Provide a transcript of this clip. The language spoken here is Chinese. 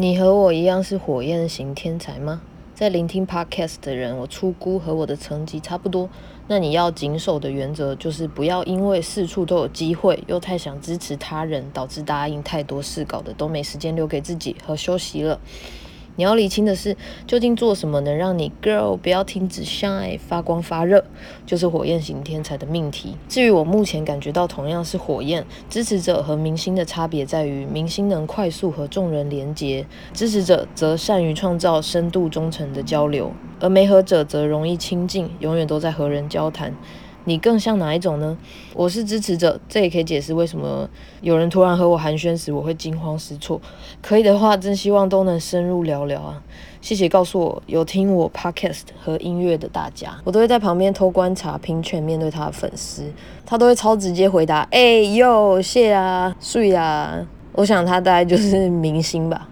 你和我一样是火焰型天才吗？在聆听 podcast 的人，我出估和我的成绩差不多。那你要谨守的原则就是不要因为四处都有机会，又太想支持他人，导致答应太多事，搞的都没时间留给自己和休息了。你要理清的是，究竟做什么能让你 girl 不要停止 shine 发光发热，就是火焰型天才的命题。至于我目前感觉到同样是火焰支持者和明星的差别在于，明星能快速和众人连接，支持者则善于创造深度忠诚的交流，而没和者则容易亲近，永远都在和人交谈。你更像哪一种呢？我是支持者，这也可以解释为什么有人突然和我寒暄时，我会惊慌失措。可以的话，真希望都能深入聊聊啊！谢谢告诉我有听我 podcast 和音乐的大家，我都会在旁边偷观察，拼全面对他的粉丝，他都会超直接回答：哎哟，谢啊，睡啊！我想他大概就是明星吧。